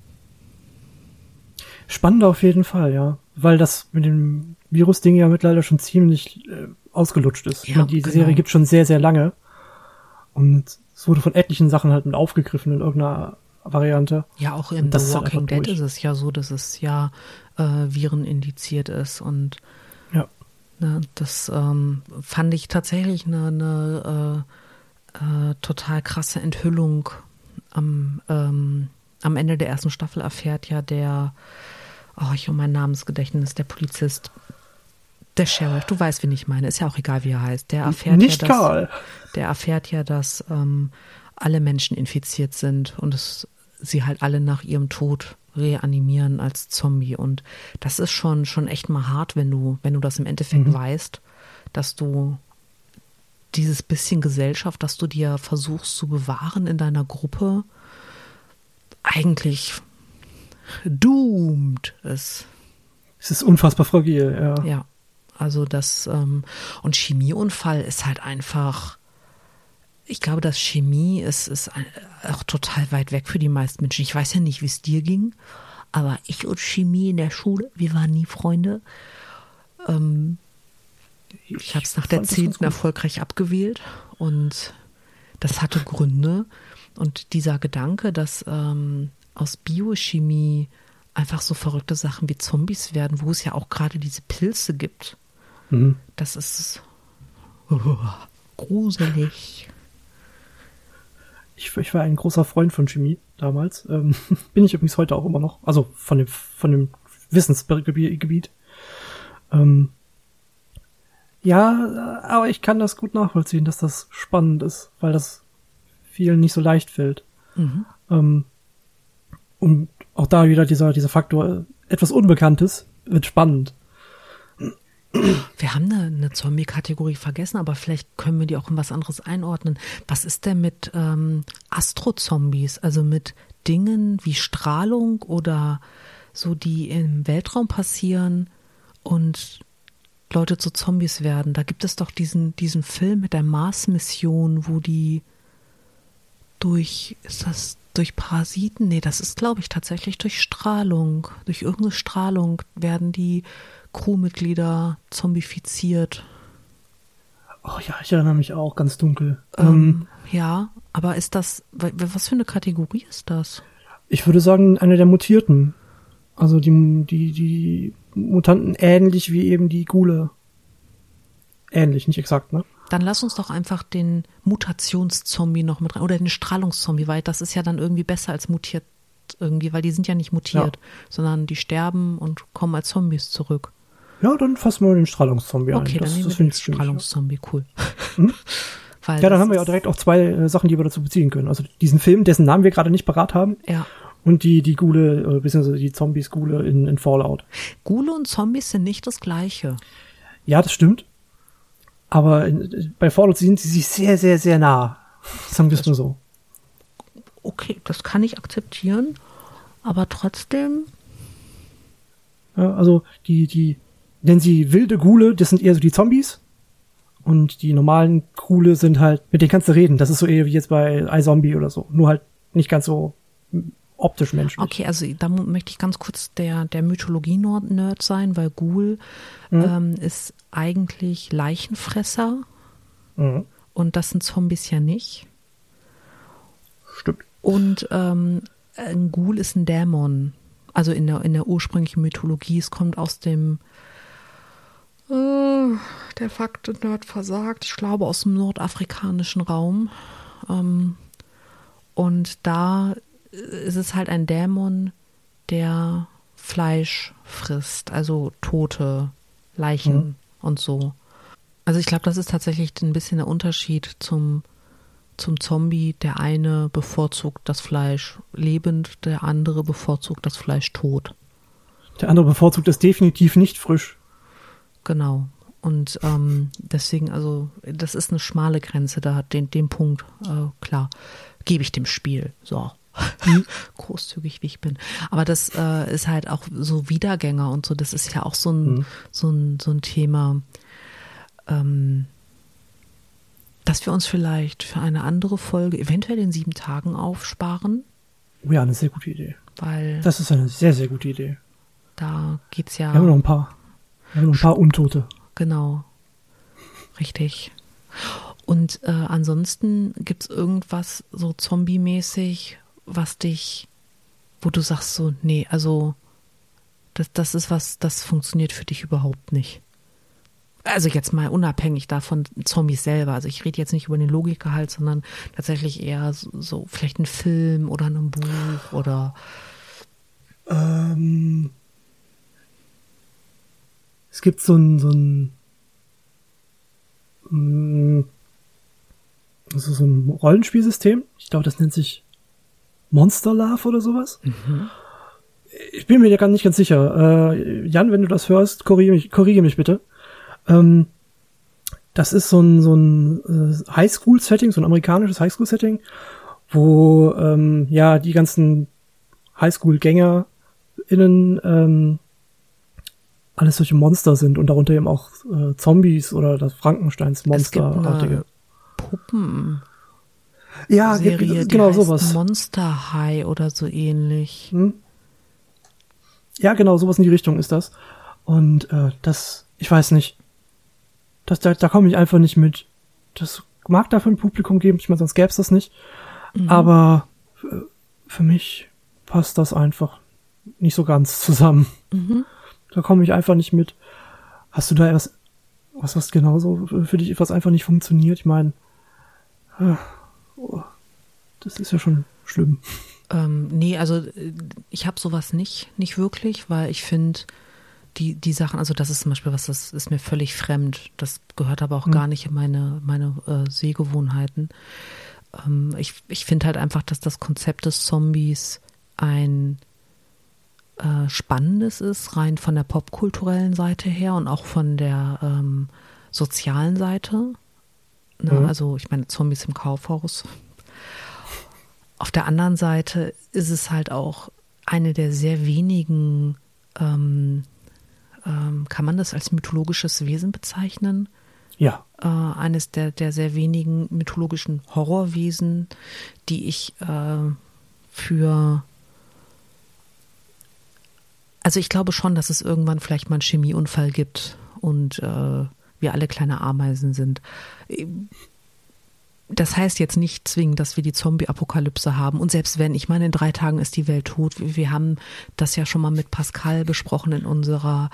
Spannend auf jeden Fall, ja. Weil das mit dem Virus-Ding ja mittlerweile schon ziemlich äh, ausgelutscht ist. Ja, meine, die genau. Serie gibt schon sehr, sehr lange. Und es wurde von etlichen Sachen halt mit aufgegriffen in irgendeiner Variante. Ja, auch in The Walking Dead ist es ja so, dass es ja äh, Viren indiziert ist und Ja. ne, das ähm, fand ich tatsächlich eine, eine äh, äh, total krasse Enthüllung. Am, ähm, am Ende der ersten Staffel erfährt ja der, oh, ich um mein Namensgedächtnis, der Polizist, der Sheriff, du weißt, wen ich meine, ist ja auch egal, wie er heißt. Der erfährt Nicht ja, dass, Karl. der erfährt ja, dass ähm, alle Menschen infiziert sind und es, sie halt alle nach ihrem Tod reanimieren als Zombie. Und das ist schon, schon echt mal hart, wenn du, wenn du das im Endeffekt weißt, dass du dieses bisschen Gesellschaft, das du dir versuchst zu bewahren in deiner Gruppe, eigentlich doomed ist. Es ist unfassbar fragil, ja. Ja, also das ähm, und Chemieunfall ist halt einfach. Ich glaube, dass Chemie ist, ist auch total weit weg für die meisten Menschen. Ich weiß ja nicht, wie es dir ging, aber ich und Chemie in der Schule, wir waren nie Freunde. Ähm, ich habe es nach der zehnten erfolgreich abgewählt und das hatte Gründe. Und dieser Gedanke, dass ähm, aus Biochemie einfach so verrückte Sachen wie Zombies werden, wo es ja auch gerade diese Pilze gibt, Mhm. das ist oh, [LAUGHS] gruselig. Ich, ich war ein großer Freund von Chemie damals. Ähm, [LAUGHS] bin ich übrigens heute auch immer noch. Also von dem, von dem Wissensgebiet. Ähm, ja, aber ich kann das gut nachvollziehen, dass das spannend ist, weil das vielen nicht so leicht fällt. Mhm. Ähm, und auch da wieder dieser, dieser Faktor, äh, etwas Unbekanntes wird spannend. Wir haben eine, eine Zombie-Kategorie vergessen, aber vielleicht können wir die auch in was anderes einordnen. Was ist denn mit ähm, Astrozombies, also mit Dingen wie Strahlung oder so, die im Weltraum passieren und Leute zu Zombies werden? Da gibt es doch diesen, diesen Film mit der Mars-Mission, wo die durch, ist das durch Parasiten? Nee, das ist, glaube ich, tatsächlich durch Strahlung. Durch irgendeine Strahlung werden die Crewmitglieder zombifiziert. Oh ja, ich erinnere mich auch ganz dunkel. Ähm, Ähm, ja, aber ist das, wa- was für eine Kategorie ist das? ich würde sagen, eine der Mutierten. Also die, die, die Mutanten ähnlich wie eben die Gule. Ähnlich, nicht exakt, ne? Dann lass uns doch einfach den Mutationszombie noch mit rein oder den Strahlungszombie, weil das ist ja dann irgendwie besser als mutiert irgendwie, weil die sind ja nicht mutiert, sondern die sterben und kommen als Zombies zurück. Ja, dann fassen wir den Strahlungszombie Okay, ein. dann Das, nehmen das wir den ja. Strahlungszombie, cool. [LAUGHS] Weil Ja, dann haben wir ja direkt auch zwei äh, Sachen, die wir dazu beziehen können. Also diesen Film, dessen Namen wir gerade nicht parat haben, Ja. und die, die Gule, äh, beziehungsweise die Zombies-Gule in, in Fallout. Gule und Zombies sind nicht das gleiche. Ja, das stimmt. Aber bei Fallout sind sie sich sehr, sehr, sehr nah. Sagen wir es nur so. Okay, das kann ich akzeptieren, aber trotzdem, Ja, also die, die, nennen sie wilde Gule, das sind eher so die Zombies. Und die normalen Gule sind halt, mit denen kannst du reden. Das ist so eher wie jetzt bei iZombie oder so. Nur halt nicht ganz so optisch menschlich. Okay, also da möchte ich ganz kurz der, der Mythologie-Nerd sein, weil Ghoul ähm, ist eigentlich Leichenfresser Mhm. und das sind Zombies ja nicht. Stimmt. Und ähm, ein Ghoul ist ein Dämon. Also in der, in der ursprünglichen Mythologie, es kommt aus dem äh, der Fakten-Nerd versagt, ich glaube aus dem nordafrikanischen Raum. Ähm, und da ist es halt ein Dämon, der Fleisch frisst, also tote Leichen Mhm. und so. Also ich glaube, das ist tatsächlich ein bisschen der Unterschied zum, zum Zombie. Der eine bevorzugt das Fleisch lebend, der andere bevorzugt das Fleisch tot. Der andere bevorzugt es definitiv nicht frisch. Genau. Und ähm, deswegen, also, das ist eine schmale Grenze, da hat den, den Punkt, äh, klar, gebe ich dem Spiel. So. [LAUGHS] Großzügig wie ich bin. Aber das äh, ist halt auch so Wiedergänger und so, das ist ja auch so ein, Mhm. so ein, so ein Thema, ähm, dass wir uns vielleicht für eine andere Folge eventuell in sieben Tagen aufsparen, Oh ja, eine sehr gute Idee. weil Das ist eine sehr, sehr gute Idee. da geht's Wir haben noch ja ein paar. Wir haben noch ein paar Untote. genau richtig. Und äh, ansonsten gibt's irgendwas so zombie-mäßig, was dich, wo du sagst so, nee, also das, das ist was, das funktioniert für dich überhaupt nicht. Also jetzt mal unabhängig davon Zombies selber. Also ich rede jetzt nicht über den Logikgehalt, sondern tatsächlich eher so, so vielleicht ein Film oder ein Buch oder Ähm, es gibt so ein, so ein, mm, so ein Rollenspielsystem. Ich glaube, das nennt sich Monster Love oder sowas. Ich bin mir ja gar nicht ganz sicher. Äh, Jan, wenn du das hörst, korrigiere mich, korrigiere mich bitte. Ähm, das ist so ein, so ein äh, Highschool-Setting, so ein amerikanisches Highschool-Setting, wo ähm, ja die ganzen Highschool-Gänger innen ähm, alles solche Monster sind und darunter eben auch äh, Zombies oder das Frankensteins Monsterartige. Puppenserie, Ja, ge- die genau sowas. Monster High oder so ähnlich. Hm? Ja, genau, sowas in die Richtung ist das. Und äh, das, ich weiß nicht. Das, da, da komme ich einfach nicht mit. Das mag dafür ein Publikum geben, ich meine, sonst gäbe es das nicht. Aber für, für mich passt das einfach nicht so ganz zusammen. Da komme ich einfach nicht mit. Hast du da etwas, was, was genauso für dich etwas einfach nicht funktioniert? Ich meine, ah, oh, das ist ja schon schlimm. Ähm, nee, also äh, ich habe sowas nicht, nicht wirklich, weil ich finde, die, die Sachen, also das ist zum Beispiel was, das ist mir völlig fremd. Das gehört aber auch gar nicht in meine, meine äh, Sehgewohnheiten. Ähm, ich ich finde halt einfach, dass das Konzept des Zombies ein äh, spannendes ist, rein von der popkulturellen Seite her und auch von der ähm, sozialen Seite. Ne? Mhm. Also ich meine, Zombies im Kaufhaus. Auf der anderen Seite ist es halt auch eine der sehr wenigen, ähm, ähm, kann man das als mythologisches Wesen bezeichnen? Ja, Äh, eines der, der sehr wenigen mythologischen Horrorwesen, die ich äh, für also ich glaube schon, dass es irgendwann vielleicht mal einen Chemieunfall gibt und äh, wir alle kleine Ameisen sind. Das heißt jetzt nicht zwingend, dass wir die Zombie-Apokalypse haben. Und selbst wenn, ich meine, in drei Tagen ist die Welt tot. Wir haben das ja schon mal mit Pascal besprochen in unserer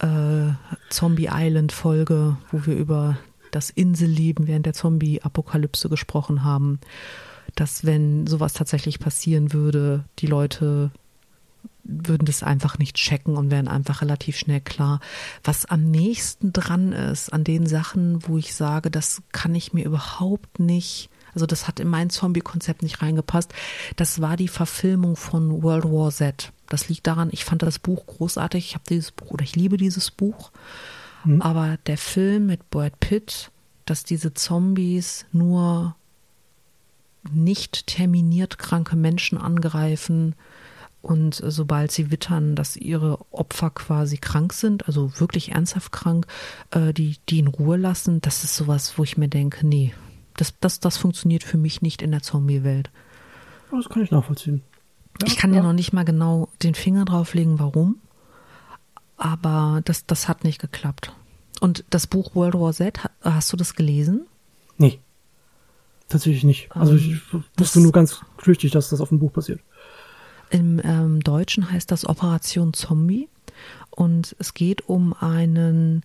äh, Zombie Island-Folge, wo wir über das Inselleben während der Zombie-Apokalypse gesprochen haben. Dass wenn sowas tatsächlich passieren würde, die Leute würden das einfach nicht checken und wären einfach relativ schnell klar. Was am nächsten dran ist an den Sachen, wo ich sage, das kann ich mir überhaupt nicht, also das hat in mein Zombie-Konzept nicht reingepasst, das war die Verfilmung von World War Z. Das liegt daran, ich fand das Buch großartig, ich habe dieses Buch oder ich liebe dieses Buch, aber der Film mit Brad Pitt, dass diese Zombies nur nicht terminiert kranke Menschen angreifen und sobald sie wittern, dass ihre Opfer quasi krank sind, also wirklich ernsthaft krank, äh, die, die in Ruhe lassen, das ist sowas, wo ich mir denke, nee, das, das, das funktioniert für mich nicht in der Zombie-Welt. das kann ich nachvollziehen. Ja, Ich kann ja. dir noch nicht mal genau den Finger drauflegen, warum, aber das, das hat nicht geklappt. Und das Buch World War Z, ha- hast du das gelesen? Nee. Tatsächlich nicht. Also ich das- wusste nur ganz flüchtig, dass das auf dem Buch passiert. Im ähm, Deutschen heißt das Operation Zombie und es geht um einen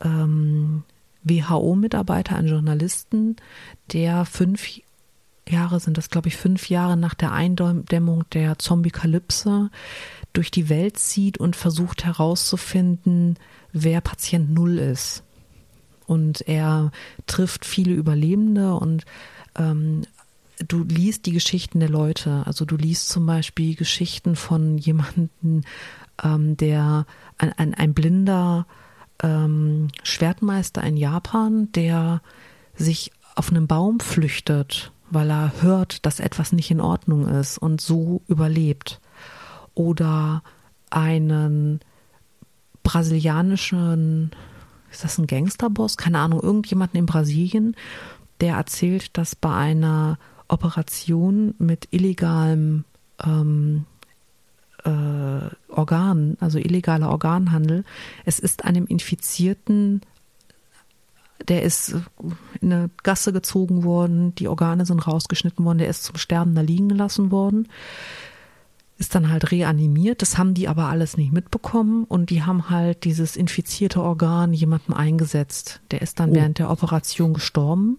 ähm, WHO-Mitarbeiter, einen Journalisten, der fünf Jahre sind das, glaube ich, fünf Jahre nach der Eindämmung der Zombie-Kalypse durch die Welt zieht und versucht herauszufinden, wer Patient Null ist. Und er trifft viele Überlebende und ähm, du liest die Geschichten der Leute. Also du liest zum Beispiel Geschichten von jemandem, ähm, der ein, ein, ein blinder ähm, Schwertmeister in Japan, der sich auf einem Baum flüchtet, weil er hört, dass etwas nicht in Ordnung ist und so überlebt. Oder einen brasilianischen, ist das ein Gangsterboss? Keine Ahnung, irgendjemanden in Brasilien, der erzählt, dass bei einer Operation mit illegalem ähm, äh, Organen, also illegaler Organhandel, es ist einem Infizierten der ist in eine Gasse gezogen worden, die Organe sind rausgeschnitten worden, der ist zum Sterben da liegen gelassen worden ist dann halt reanimiert. Das haben die aber alles nicht mitbekommen und die haben halt dieses infizierte Organ jemandem eingesetzt. Der ist dann oh. während der Operation gestorben,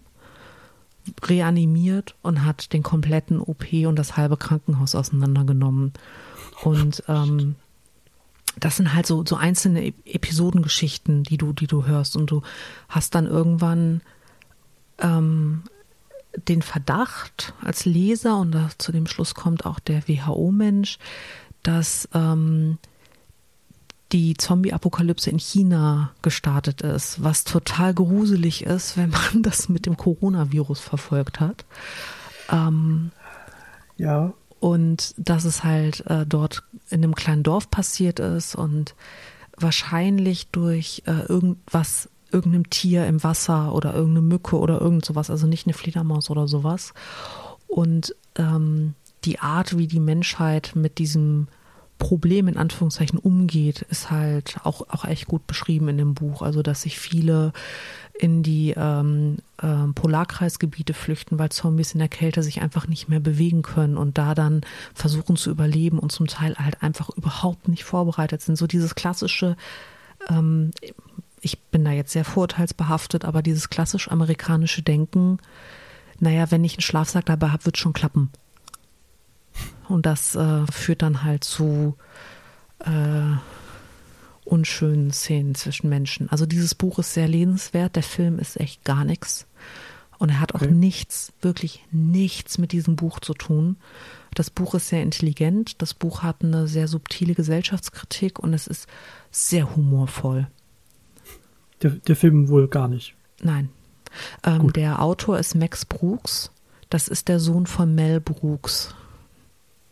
reanimiert und hat den kompletten OP und das halbe Krankenhaus auseinandergenommen. Und ähm, das sind halt so, so einzelne Episodengeschichten, die du, die du hörst und du hast dann irgendwann ähm, den Verdacht als Leser, und da, zu dem Schluss kommt auch der WHO-Mensch, dass ähm, die Zombie-Apokalypse in China gestartet ist, was total gruselig ist, wenn man [LAUGHS] das mit dem Coronavirus verfolgt hat. Ähm, ja. Und dass es halt äh, dort in einem kleinen Dorf passiert ist und wahrscheinlich durch äh, irgendwas irgendeinem Tier im Wasser oder irgendeine Mücke oder irgend sowas, also nicht eine Fledermaus oder sowas. Und ähm, die Art, wie die Menschheit mit diesem Problem in Anführungszeichen umgeht, ist halt auch, auch echt gut beschrieben in dem Buch. Also, dass sich viele in die ähm, äh, Polarkreisgebiete flüchten, weil Zombies in der Kälte sich einfach nicht mehr bewegen können und da dann versuchen zu überleben und zum Teil halt einfach überhaupt nicht vorbereitet sind. So dieses klassische, ähm, ich bin da jetzt sehr vorurteilsbehaftet, aber dieses klassisch amerikanische Denken, naja, wenn ich einen Schlafsack dabei habe, wird schon klappen. Und das äh, führt dann halt zu äh, unschönen Szenen zwischen Menschen. Also dieses Buch ist sehr lesenswert, der Film ist echt gar nichts. Und er hat auch okay. nichts, wirklich nichts mit diesem Buch zu tun. Das Buch ist sehr intelligent, das Buch hat eine sehr subtile Gesellschaftskritik und es ist sehr humorvoll. Der, der Film wohl gar nicht. Nein. Ähm, der Autor ist Max Brooks. Das ist der Sohn von Mel Brooks,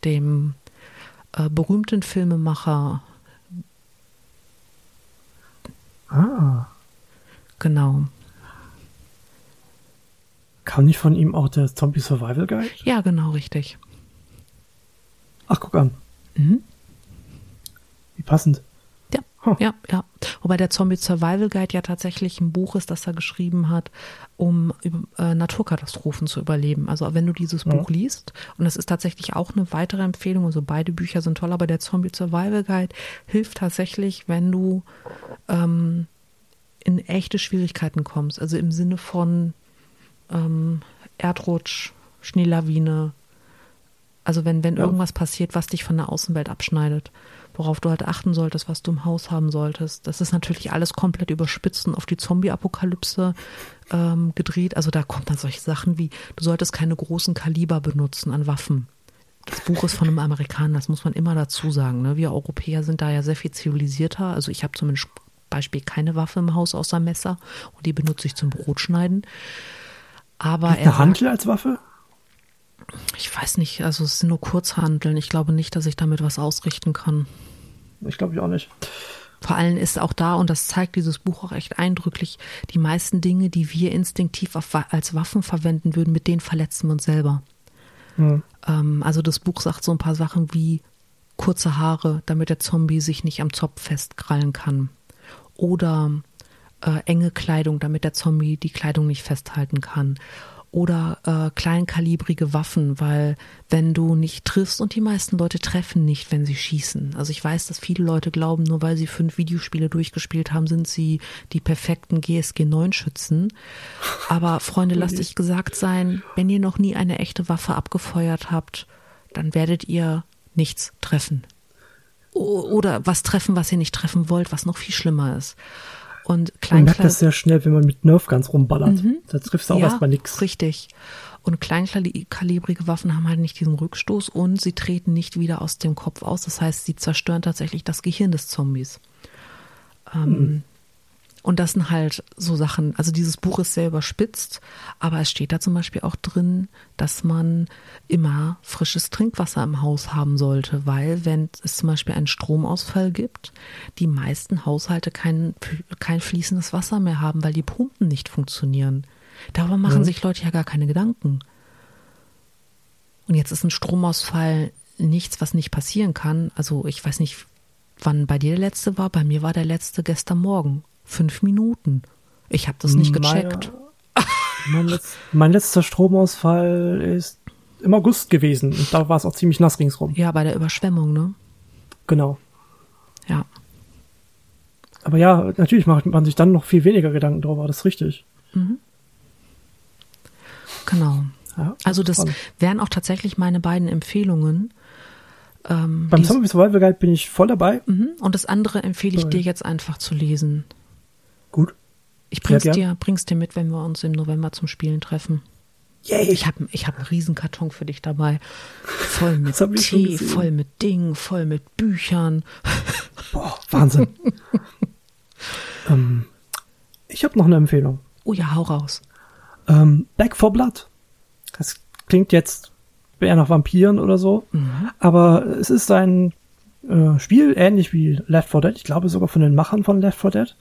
dem äh, berühmten Filmemacher. Ah. Genau. Kam nicht von ihm auch der Zombie Survival Guide? Ja, genau, richtig. Ach, guck an. Mhm. Wie passend. Ja, ja. Wobei der Zombie Survival Guide ja tatsächlich ein Buch ist, das er geschrieben hat, um äh, Naturkatastrophen zu überleben. Also wenn du dieses ja. Buch liest, und das ist tatsächlich auch eine weitere Empfehlung, also beide Bücher sind toll, aber der Zombie Survival Guide hilft tatsächlich, wenn du ähm, in echte Schwierigkeiten kommst. Also im Sinne von ähm, Erdrutsch, Schneelawine. Also wenn, wenn ja. irgendwas passiert, was dich von der Außenwelt abschneidet worauf du halt achten solltest, was du im Haus haben solltest. Das ist natürlich alles komplett überspitzt und auf die Zombie-Apokalypse ähm, gedreht. Also da kommt dann solche Sachen wie, du solltest keine großen Kaliber benutzen an Waffen. Das Buch ist von einem Amerikaner, das muss man immer dazu sagen. Ne? Wir Europäer sind da ja sehr viel zivilisierter. Also ich habe zumindest Beispiel keine Waffe im Haus außer Messer und die benutze ich zum Brotschneiden. Aber Gibt er Handel als Waffe? Ich weiß nicht, also es sind nur Kurzhandeln. Ich glaube nicht, dass ich damit was ausrichten kann. Ich glaube ich auch nicht. Vor allem ist auch da, und das zeigt dieses Buch auch echt eindrücklich, die meisten Dinge, die wir instinktiv als Waffen verwenden würden, mit denen verletzen wir uns selber. Hm. Ähm, also das Buch sagt so ein paar Sachen wie kurze Haare, damit der Zombie sich nicht am Zopf festkrallen kann. Oder äh, enge Kleidung, damit der Zombie die Kleidung nicht festhalten kann oder äh, kleinkalibrige Waffen, weil wenn du nicht triffst und die meisten Leute treffen nicht, wenn sie schießen. Also ich weiß, dass viele Leute glauben, nur weil sie fünf Videospiele durchgespielt haben, sind sie die perfekten GSG 9 Schützen. Aber Freunde, lasst euch gesagt sein, wenn ihr noch nie eine echte Waffe abgefeuert habt, dann werdet ihr nichts treffen. O- Oder was treffen, was ihr nicht treffen wollt, was noch viel schlimmer ist. Und Man merkt das sehr schnell, wenn man mit Nerfguns rumballert. Da triffst du auch Mhm. ja, erstmal nix. Richtig. Und kleinkalibrige Waffen haben halt nicht diesen Rückstoß und sie treten nicht wieder aus dem Kopf aus. Das heißt, sie zerstören tatsächlich das Gehirn des Zombies. Ähm, Und das sind halt so Sachen, also dieses Buch ist sehr überspitzt, aber es steht da zum Beispiel auch drin, dass man immer frisches Trinkwasser im Haus haben sollte, weil wenn es zum Beispiel einen Stromausfall gibt, die meisten Haushalte kein, kein fließendes Wasser mehr haben, weil die Pumpen nicht funktionieren. Darüber machen sich Leute ja gar keine Gedanken. Und jetzt ist ein Stromausfall nichts, was nicht passieren kann. Also ich weiß nicht, wann bei dir der letzte war. Bei mir war der letzte gestern Morgen. Fünf Minuten. Ich habe das nicht gecheckt. [LAUGHS] Mein, letz, mein letzter Stromausfall ist im August gewesen und da war es auch ziemlich nass ringsrum. Ja, bei der Überschwemmung, ne? Genau. Ja. Aber ja, natürlich macht man sich dann noch viel weniger Gedanken darüber, das ist richtig. Genau. Ja, Also das spannend. wären auch tatsächlich meine beiden Empfehlungen. Ähm, Beim Zombie Survival Guide bin ich voll dabei. Mhm. Und das andere empfehle ich Toll. dir jetzt einfach zu lesen. Gut. Ich bring's gern. dir, bring's dir mit, wenn wir uns im November zum Spielen treffen. Yay! Ich habe ich hab einen Riesenkarton für dich dabei. Voll mit Tee, voll mit Dingen, voll mit Büchern. Boah, Wahnsinn. [LAUGHS] ähm, ich habe noch eine Empfehlung. Oh ja, hau raus. Ähm, Back for Blood. Das klingt jetzt eher nach Vampiren oder so, aber es ist ein äh, Spiel, ähnlich wie Left 4 Dead, ich glaube sogar von den Machern von Left 4 Dead,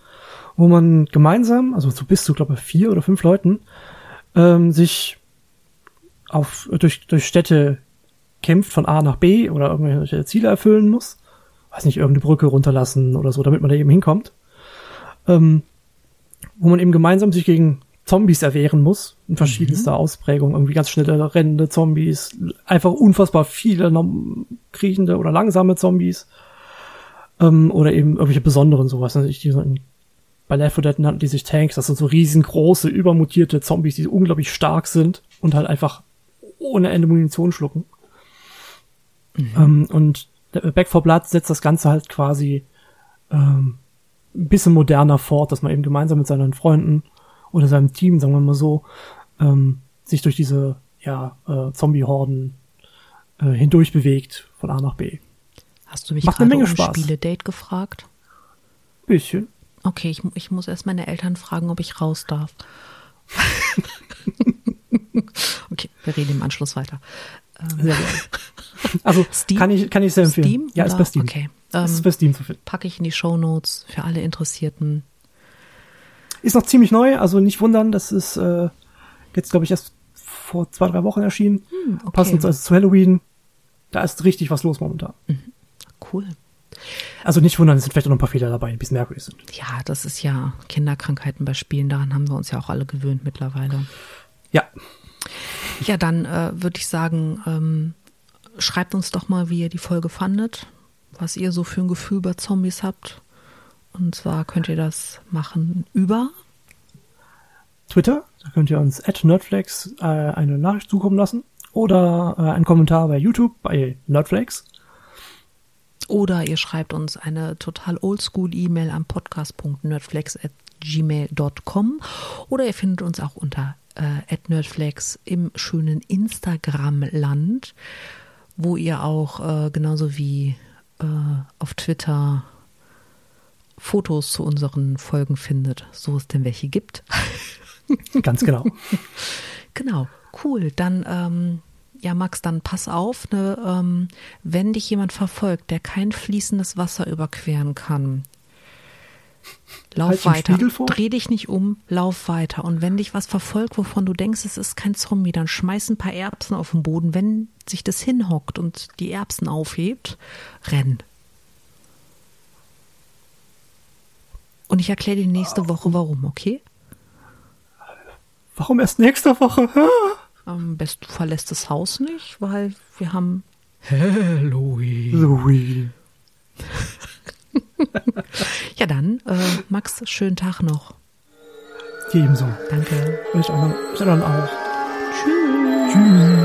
wo man gemeinsam, also so bis zu, glaube ich, vier oder fünf Leuten, ähm, sich auf, durch, durch Städte kämpft von A nach B oder irgendwelche Ziele erfüllen muss. Weiß nicht, irgendeine Brücke runterlassen oder so, damit man da eben hinkommt. Ähm, wo man eben gemeinsam sich gegen Zombies erwehren muss, in verschiedenster Ausprägung, irgendwie ganz schnelle rennende Zombies, einfach unfassbar viele kriechende oder langsame Zombies, ähm, oder eben irgendwelche besonderen sowas. Also ich, die so in, bei Left 4 Dead nannten die sich Tanks, das sind so riesengroße, übermutierte Zombies, die unglaublich stark sind und halt einfach ohne Ende Munition schlucken. Ähm, und Back 4 Blood setzt das Ganze halt quasi ähm, ein bisschen moderner fort, dass man eben gemeinsam mit seinen Freunden oder seinem Team, sagen wir mal so, ähm, sich durch diese ja, äh, Zombie-Horden äh, hindurch bewegt von A nach B. Hast du mich Macht gerade um Spaß. Spiele-Date gefragt? Bisschen. Okay, ich, ich muss erst meine Eltern fragen, ob ich raus darf. [LAUGHS] okay, wir reden im Anschluss weiter. Sehr gerne. Also Steam? kann ich kann ich sehr empfehlen. Steam? Ja, ist bei Steam. Okay. Das ist Ähm, bei Steam zu finden. packe ich in die Show Notes für alle Interessierten. Ist noch ziemlich neu, also nicht wundern, das ist äh, jetzt glaube ich erst vor zwei drei Wochen erschienen, Hm, okay. passend also zu Halloween. Da ist richtig was los momentan. Cool. Also nicht wundern, es sind vielleicht auch noch ein paar Fehler dabei, die ein bisschen merkwürdig sind. Ja, das ist ja Kinderkrankheiten bei Spielen. Daran haben wir uns ja auch alle gewöhnt mittlerweile. Ja, Ja, dann äh, würde ich sagen, ähm, schreibt uns doch mal, wie ihr die Folge fandet, was ihr so für ein Gefühl bei Zombies habt. Und zwar könnt ihr das machen über Twitter, da könnt ihr uns at Nerdflex äh, eine Nachricht zukommen lassen oder äh, einen Kommentar bei YouTube bei Nerdflex. Oder ihr schreibt uns eine total oldschool E-Mail am podcast.nerdflex.gmail.com oder ihr findet uns auch unter äh, @nerdflex im schönen Instagram-Land, wo ihr auch äh, genauso wie äh, auf Twitter Fotos zu unseren Folgen findet, so es denn welche gibt. Ganz genau. [LAUGHS] Genau, cool. Dann, ähm, ja, Max, dann pass auf, ne, ähm, wenn dich jemand verfolgt, der kein fließendes Wasser überqueren kann, lauf Halt weiter. Dreh dich nicht um, lauf weiter. Und wenn dich was verfolgt, wovon du denkst, es ist kein Zombie, dann schmeiß ein paar Erbsen auf den Boden. Wenn sich das hinhockt und die Erbsen aufhebt, renn. Und ich erkläre dir nächste Woche warum, okay? Warum erst nächste Woche? [LAUGHS] Am besten du verlässt das Haus nicht, weil wir haben Halloween. Louis. [LAUGHS] Ja, dann, äh, Max, schönen Tag noch. Ebenso. Danke. Ich auch. Ich dann auch. Tschüss. Tschüss.